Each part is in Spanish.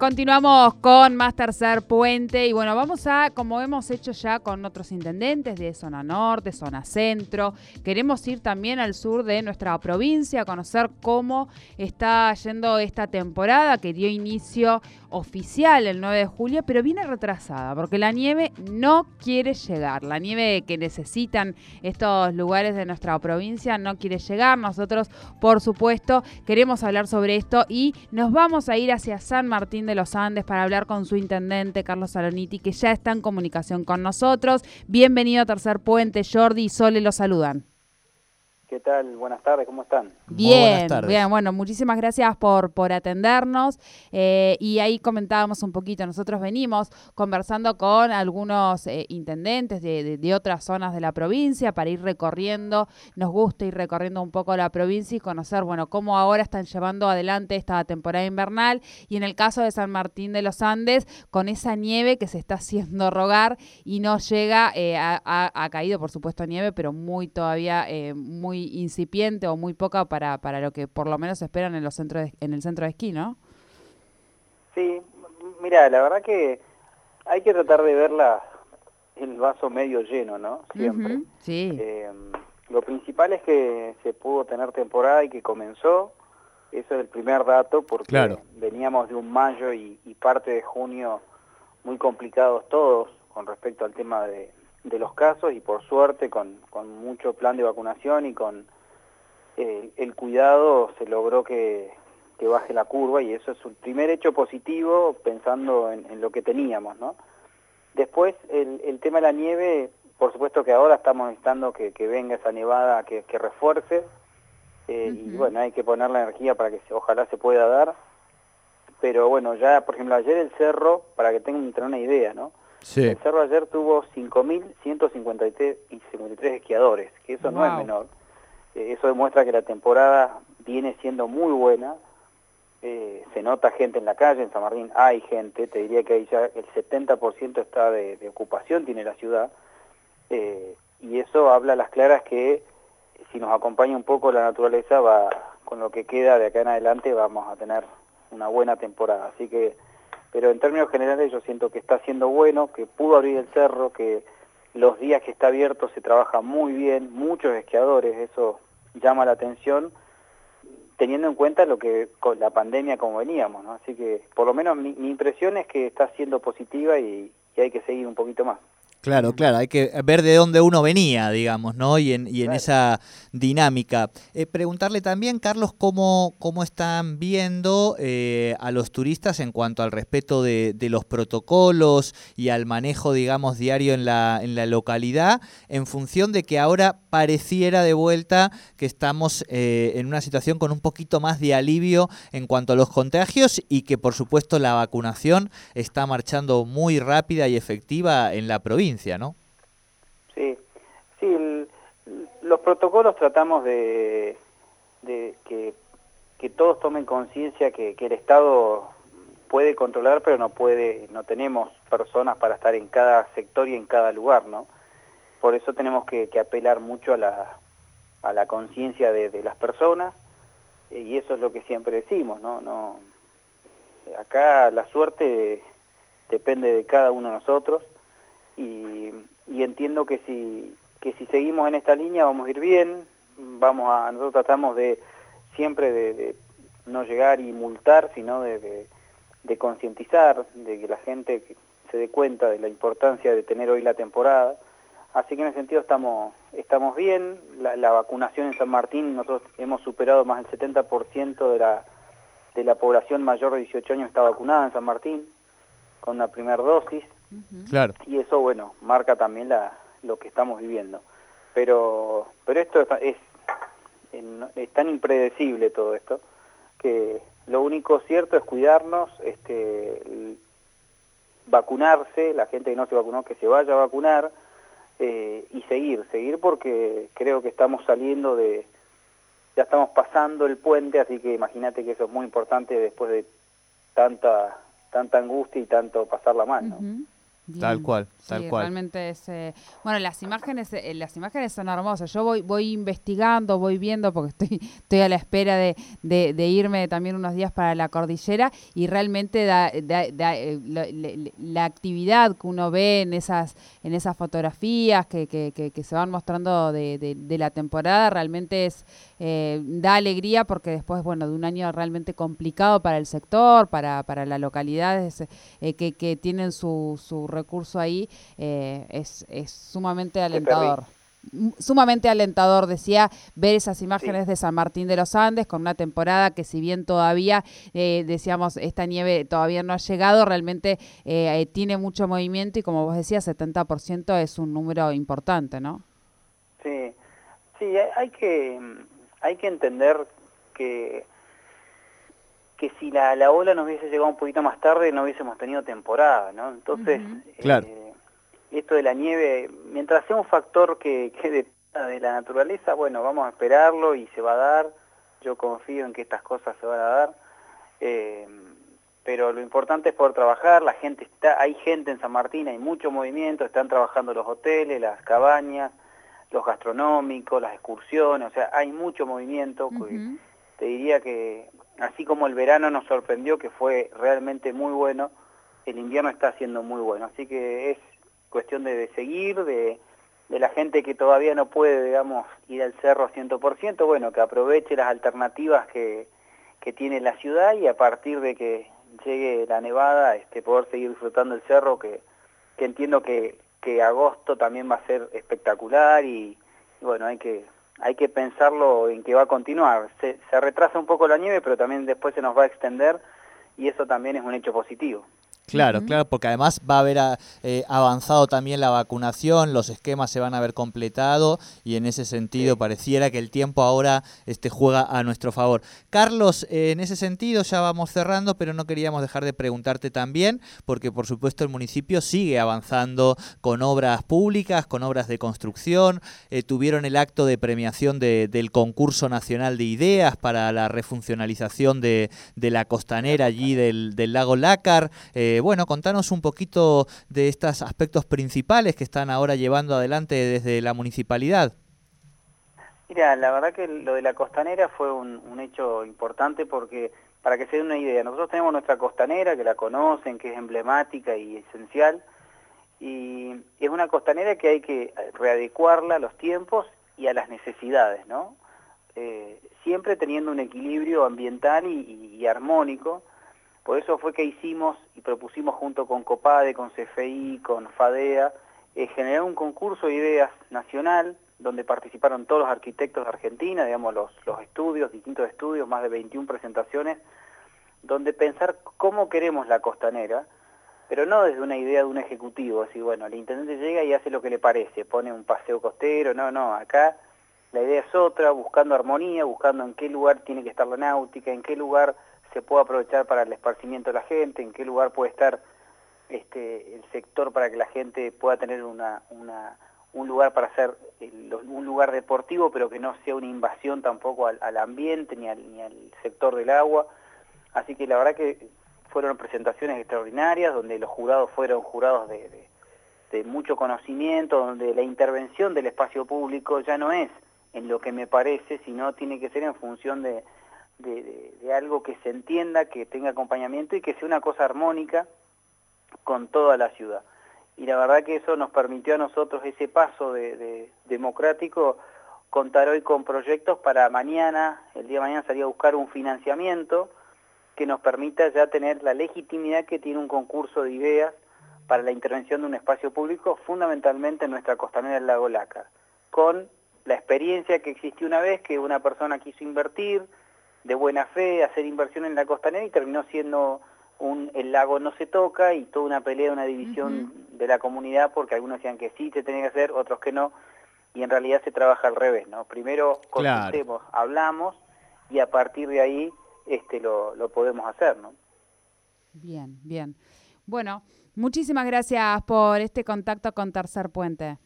Continuamos con más tercer puente y bueno, vamos a, como hemos hecho ya con otros intendentes de zona norte, zona centro, queremos ir también al sur de nuestra provincia a conocer cómo está yendo esta temporada que dio inicio oficial el 9 de julio, pero viene retrasada porque la nieve no quiere llegar. La nieve que necesitan estos lugares de nuestra provincia no quiere llegar. Nosotros, por supuesto, queremos hablar sobre esto y nos vamos a ir hacia San Martín de los Andes para hablar con su intendente, Carlos Saloniti, que ya está en comunicación con nosotros. Bienvenido a Tercer Puente, Jordi y Sole los saludan. ¿Qué tal? Buenas tardes, ¿cómo están? Bien, bien, bueno, muchísimas gracias por, por atendernos. Eh, y ahí comentábamos un poquito, nosotros venimos conversando con algunos eh, intendentes de, de, otras zonas de la provincia para ir recorriendo, nos gusta ir recorriendo un poco la provincia y conocer, bueno, cómo ahora están llevando adelante esta temporada invernal. Y en el caso de San Martín de los Andes, con esa nieve que se está haciendo rogar y no llega, eh, ha, ha, caído por supuesto nieve, pero muy todavía, muy incipiente o muy poca para, para lo que por lo menos esperan en los centros en el centro de esquí, ¿no? Sí, mira, la verdad que hay que tratar de ver el vaso medio lleno, ¿no? Siempre. sí. Eh, lo principal es que se pudo tener temporada y que comenzó. Eso es el primer dato porque veníamos de un mayo y parte de junio muy complicados todos con respecto al tema de, de los casos y por suerte con, con mucho plan de vacunación y con eh, el cuidado se logró que, que, baje la curva y eso es un primer hecho positivo pensando en, lo que teníamos, ¿no? Después el, el, tema de la nieve, por supuesto que ahora estamos necesitando que, que venga esa nevada que, que refuerce eh, y bueno, hay que poner la energía para que se, ojalá se pueda dar, pero bueno, ya por ejemplo ayer el cerro, para que tengan una idea, ¿no? El cerro ayer tuvo 5.153 esquiadores, que eso no es menor. Eh, eso demuestra que la temporada viene siendo muy buena. Eh, se nota gente en la calle, en San Martín hay gente, te diría que ahí ya el 70% está de, ocupación, tiene la ciudad. Eh, y eso habla a las claras que si nos acompaña un poco la naturaleza, va con lo que queda de acá en adelante vamos a tener una buena temporada. Así que pero en términos generales yo siento que está siendo bueno, que pudo abrir el cerro, que los días que está abierto se trabaja muy bien, muchos esquiadores, eso llama la atención, teniendo en cuenta lo que con la pandemia como veníamos, ¿no? Así que por lo menos mi, impresión es que está siendo positiva y hay que seguir un poquito más. Claro, claro, hay que ver de dónde uno venía, digamos, ¿no? Y en, y en esa dinámica. Eh, preguntarle también, Carlos, cómo, cómo están viendo eh, a los turistas en cuanto al respeto de, de, los protocolos y al manejo, digamos, diario en la, en la localidad, en función de que ahora pareciera de vuelta que estamos eh, en una situación con un poquito más de alivio en cuanto a los contagios y que, por supuesto, la vacunación está marchando muy rápida y efectiva en la provincia. ¿No? Sí, sí, los protocolos tratamos de, que, todos tomen conciencia que, el Estado puede controlar, pero no puede, no tenemos personas para estar en cada sector y en cada lugar, ¿no? Por eso tenemos que, apelar mucho a la, a la conciencia de, las personas, y eso es lo que siempre decimos, ¿no? no acá la suerte depende de cada uno de nosotros, y, entiendo que si, que si seguimos en esta línea vamos a ir bien, vamos a, nosotros tratamos de siempre de, no llegar y multar, sino de, de, concientizar, de que la gente se dé cuenta de la importancia de tener hoy la temporada. Así que en ese sentido estamos, estamos bien, la, vacunación en San Martín, nosotros hemos superado más del 70% de la, de la población mayor de 18 años está vacunada en San Martín, con una primera dosis, Claro. Y eso, bueno, marca también la, lo que estamos viviendo. Pero, pero esto es, es, tan impredecible todo esto que lo único cierto es cuidarnos, este, vacunarse, la gente que no se vacunó que se vaya a vacunar eh, y seguir, seguir porque creo que estamos saliendo de, ya estamos pasando el puente, así que imagínate que eso es muy importante después de tanta tanta angustia y tanto pasarla mal, ¿no? Tal cual, tal cual. Realmente es, eh, bueno, las imágenes, eh, las imágenes son hermosas. Yo voy, voy investigando, voy viendo, porque estoy, estoy a la espera de, de, irme también unos días para la cordillera y realmente da, eh, la actividad que uno ve en esas, en esas fotografías que, que, que, se van mostrando de, de, la temporada realmente es da alegría porque después, bueno, de un año realmente complicado para el sector, para, para la localidad, que, que tienen su, su recurso ahí, eh, es, es sumamente alentador. sumamente alentador, decía, ver esas imágenes de San Martín de los Andes con una temporada que si bien todavía, eh, decíamos, esta nieve todavía no ha llegado, realmente eh, tiene mucho movimiento y como vos decías, 70% es un número importante, ¿no? Sí, sí, hay que, hay que entender que que si la, la ola nos hubiese llegado un poquito más tarde no hubiésemos tenido temporada, ¿no? Entonces, eh, esto de la nieve, mientras sea un factor que, que de la naturaleza, bueno, vamos a esperarlo y se va a dar, yo confío en que estas cosas se van a dar, eh, pero lo importante es poder trabajar, la gente está, hay gente en San Martín, hay mucho movimiento, están trabajando los hoteles, las cabañas, los gastronómicos, las excursiones, o sea, hay mucho movimiento, te diría que así como el verano nos sorprendió que fue realmente muy bueno, el invierno está siendo muy bueno. Así que es cuestión de, seguir, de, la gente que todavía no puede, digamos, ir al cerro 100%, bueno, que aproveche las alternativas que, tiene la ciudad y a partir de que llegue la nevada, este, poder seguir disfrutando el cerro, que, entiendo que agosto también va a ser espectacular y bueno, hay que hay que pensarlo en que va a continuar. Se, se retrasa un poco la nieve, pero también después se nos va a extender y eso también es un hecho positivo. Claro, claro, porque además va a haber ah, eh, avanzado también la vacunación, los esquemas se van a haber completado y en ese sentido pareciera que el tiempo ahora este, juega a nuestro favor. Carlos, eh, en ese sentido ya vamos cerrando, pero no queríamos dejar de preguntarte también, porque por supuesto el municipio sigue avanzando con obras públicas, con obras de construcción, eh, tuvieron el acto de premiación del concurso nacional de ideas para la refuncionalización de, la costanera allí del, del lago Lácar. Eh, bueno, contanos un poquito de estos aspectos principales que están ahora llevando adelante desde la municipalidad. Mira, la verdad que lo de la costanera fue un, hecho importante porque, para que se den una idea, nosotros tenemos nuestra costanera, que la conocen, que es emblemática y esencial, y es una costanera que hay que readecuarla a los tiempos y a las necesidades, ¿no? Eh, siempre teniendo un equilibrio ambiental y armónico, por eso fue que hicimos y propusimos junto con COPADE, con CFI, con FADEA, eh, generar un concurso de ideas nacional donde participaron todos los arquitectos de Argentina, digamos los, los estudios, distintos estudios, más de 21 presentaciones, donde pensar cómo queremos la costanera, pero no desde una idea de un ejecutivo, así bueno, el intendente llega y hace lo que le parece, pone un paseo costero, no, no, acá la idea es otra, buscando armonía, buscando en qué lugar tiene que estar la náutica, en qué lugar se puede aprovechar para el esparcimiento de la gente, en qué lugar puede estar este, el sector para que la gente pueda tener una, un lugar para hacer un lugar deportivo, pero que no sea una invasión tampoco al, ambiente ni al, ni al sector del agua. Así que la verdad que fueron presentaciones extraordinarias, donde los jurados fueron jurados de mucho conocimiento, donde la intervención del espacio público ya no es en lo que me parece, sino tiene que ser en función de, de, algo que se entienda, que tenga acompañamiento y que sea una cosa armónica con toda la ciudad. Y la verdad que eso nos permitió a nosotros ese paso de, democrático, contar hoy con proyectos para mañana, el día de mañana salir a buscar un financiamiento que nos permita ya tener la legitimidad que tiene un concurso de ideas para la intervención de un espacio público, fundamentalmente en nuestra costanera del lago Lácar, con la experiencia que existió una vez que una persona quiso invertir, de buena fe hacer inversión en la costanera y terminó siendo un, el lago no se toca y toda una pelea, una división de la comunidad porque algunos decían que sí se tenía que hacer, otros que no, y en realidad se trabaja al revés, ¿no? Primero consultemos, hablamos y a partir de ahí este lo, lo podemos hacer, ¿no? Bien, bien. Bueno, muchísimas gracias por este contacto con Tercer Puente.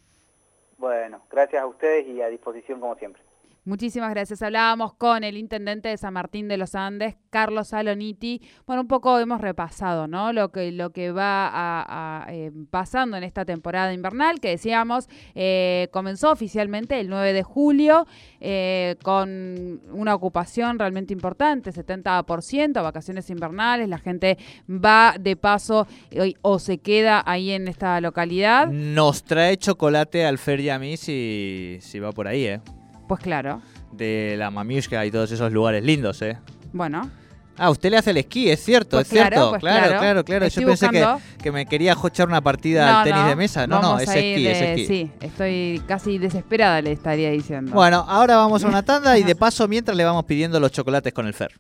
Bueno, gracias a ustedes y a disposición como siempre. Muchísimas gracias. Hablábamos con el intendente de San Martín de los Andes, Carlos Saloniti. Bueno, un poco hemos repasado, ¿no? Lo que, lo que va eh, pasando en esta temporada invernal, que decíamos, eh, comenzó oficialmente el 9 de julio, eh, con una ocupación realmente importante, 70%, vacaciones invernales, la gente va de paso o se queda ahí en esta localidad. Nos trae chocolate al Fer y a mí si, si va por ahí, ¿eh? Pues claro. De la Mamiushka y todos esos lugares lindos, ¿eh? Bueno. Ah, usted le hace el esquí, es cierto, Pues es cierto. claro, claro, pues claro, claro. Yo pensé que, que me quería echar una partida al tenis de mesa. No, no, es esquí, es esquí. Sí, estoy casi desesperada, le estaría diciendo. Bueno, ahora vamos a una tanda y de paso mientras le vamos pidiendo los chocolates con el Fer.